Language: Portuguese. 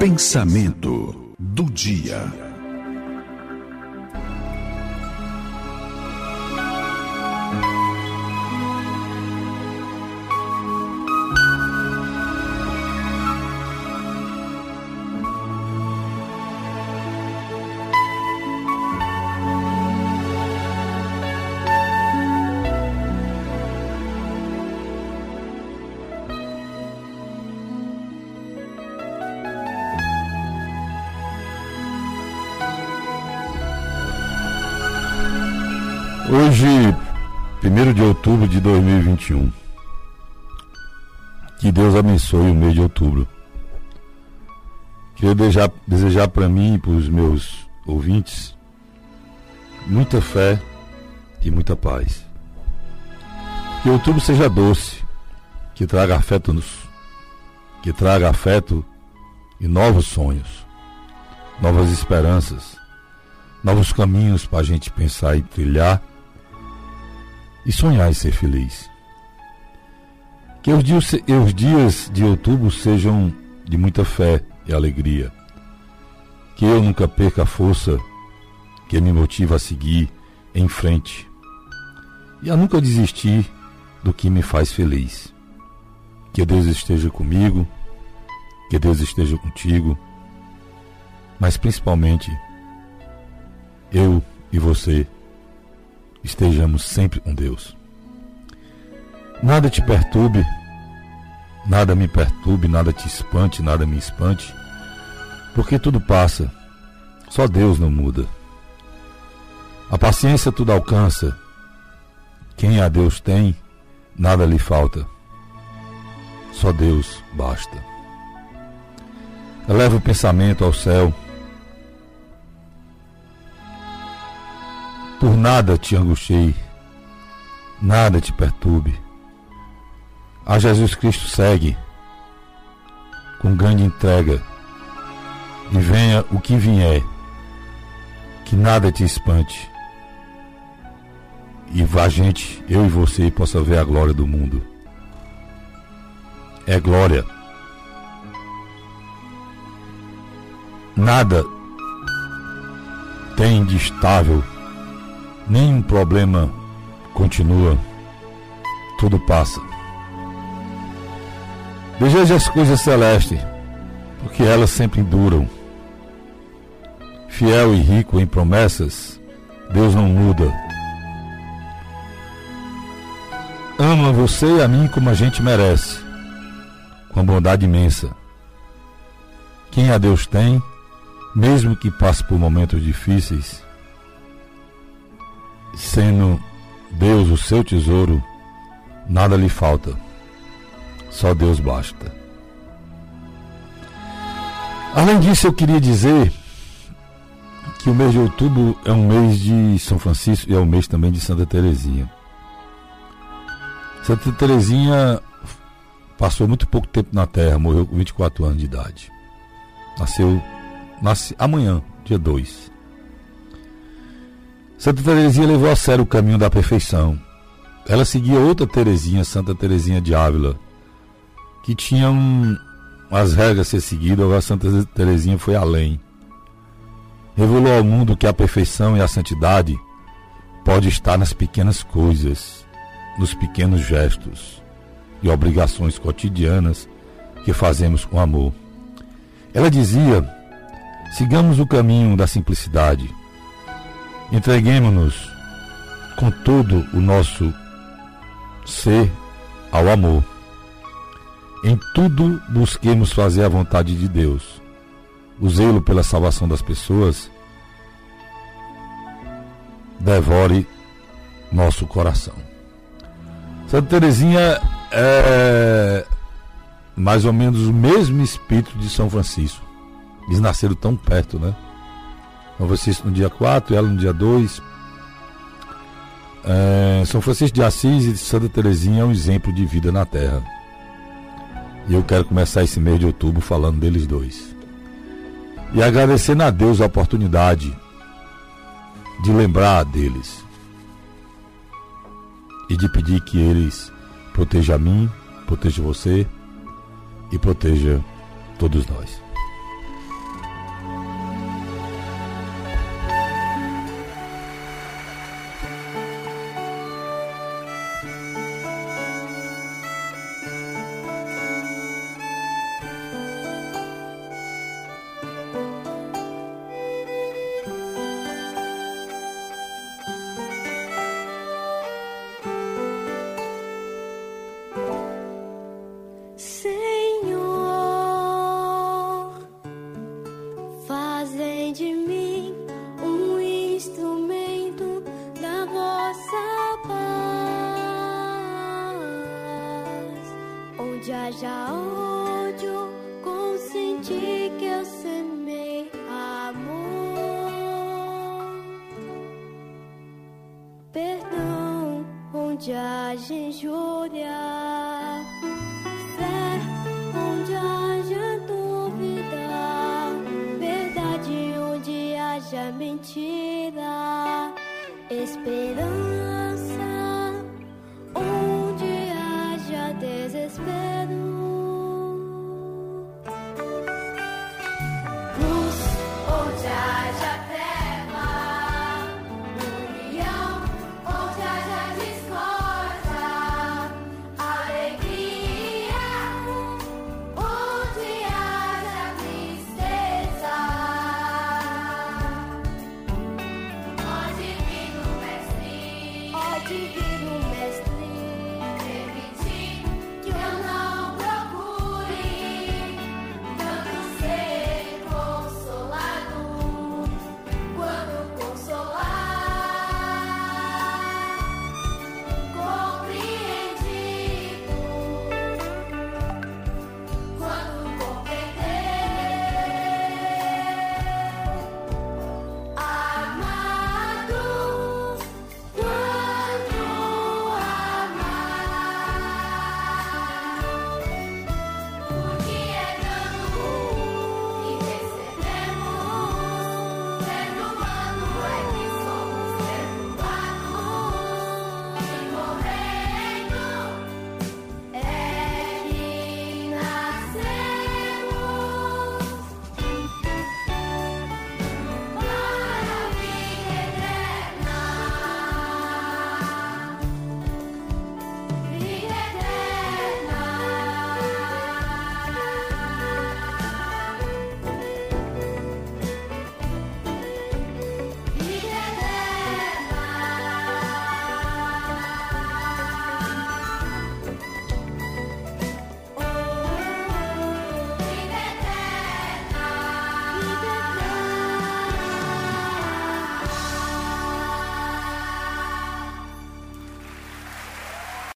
Pensamento do dia. Hoje, 1 de outubro de 2021. Que Deus abençoe o mês de outubro. Queria desejar, desejar para mim e para os meus ouvintes muita fé e muita paz. Que outubro seja doce, que traga afeto, nos, que traga afeto e novos sonhos, novas esperanças, novos caminhos para a gente pensar e trilhar e sonhar em ser feliz. Que os dias, os dias de outubro sejam de muita fé e alegria. Que eu nunca perca a força que me motiva a seguir em frente e a nunca desistir do que me faz feliz. Que Deus esteja comigo, que Deus esteja contigo, mas principalmente eu e você estejamos sempre com Deus. Nada te perturbe, nada me perturbe, nada te espante, nada me espante, porque tudo passa, só Deus não muda. A paciência tudo alcança, quem a Deus tem, nada lhe falta, só Deus basta. Eleva o pensamento ao céu Por nada te angustiei, nada te perturbe. A Jesus Cristo segue com grande entrega e venha o que vier, que nada te espante e a gente, eu e você, possa ver a glória do mundo. É glória. Nada tem de estável Nenhum problema continua, tudo passa. Deseje as coisas celestes, porque elas sempre duram. Fiel e rico em promessas, Deus não muda. Ama você e a mim como a gente merece, com bondade imensa. Quem a Deus tem, mesmo que passe por momentos difíceis, sendo Deus o seu tesouro, nada lhe falta. Só Deus basta. Além disso, eu queria dizer que o mês de outubro é um mês de São Francisco e é um mês também de Santa Teresinha. Santa Teresinha passou muito pouco tempo na Terra, morreu com 24 anos de idade. Nasceu nasce amanhã, dia 2. Santa Teresinha levou a sério o caminho da perfeição. Ela seguia outra Teresinha, Santa Teresinha de Ávila, que tinha um, as regras a ser seguidas, agora Santa Teresinha foi além. Revelou ao mundo que a perfeição e a santidade pode estar nas pequenas coisas, nos pequenos gestos e obrigações cotidianas que fazemos com amor. Ela dizia: sigamos o caminho da simplicidade Entreguemos-nos com todo o nosso ser ao amor. Em tudo busquemos fazer a vontade de Deus. O zelo pela salvação das pessoas devore nosso coração. Santa Teresinha é mais ou menos o mesmo espírito de São Francisco. Eles nasceram tão perto, né? São Francisco no dia 4, ela no dia 2. É, São Francisco de Assis e Santa Teresinha é um exemplo de vida na Terra. E eu quero começar esse mês de outubro falando deles dois. E agradecendo a Deus a oportunidade de lembrar deles. E de pedir que eles protejam a mim, proteja você e proteja todos nós. Onde haja ódio, consenti que eu semei amor. Perdão, onde haja injúria, fé, onde haja dúvida, verdade, onde haja mentira, esperança te ver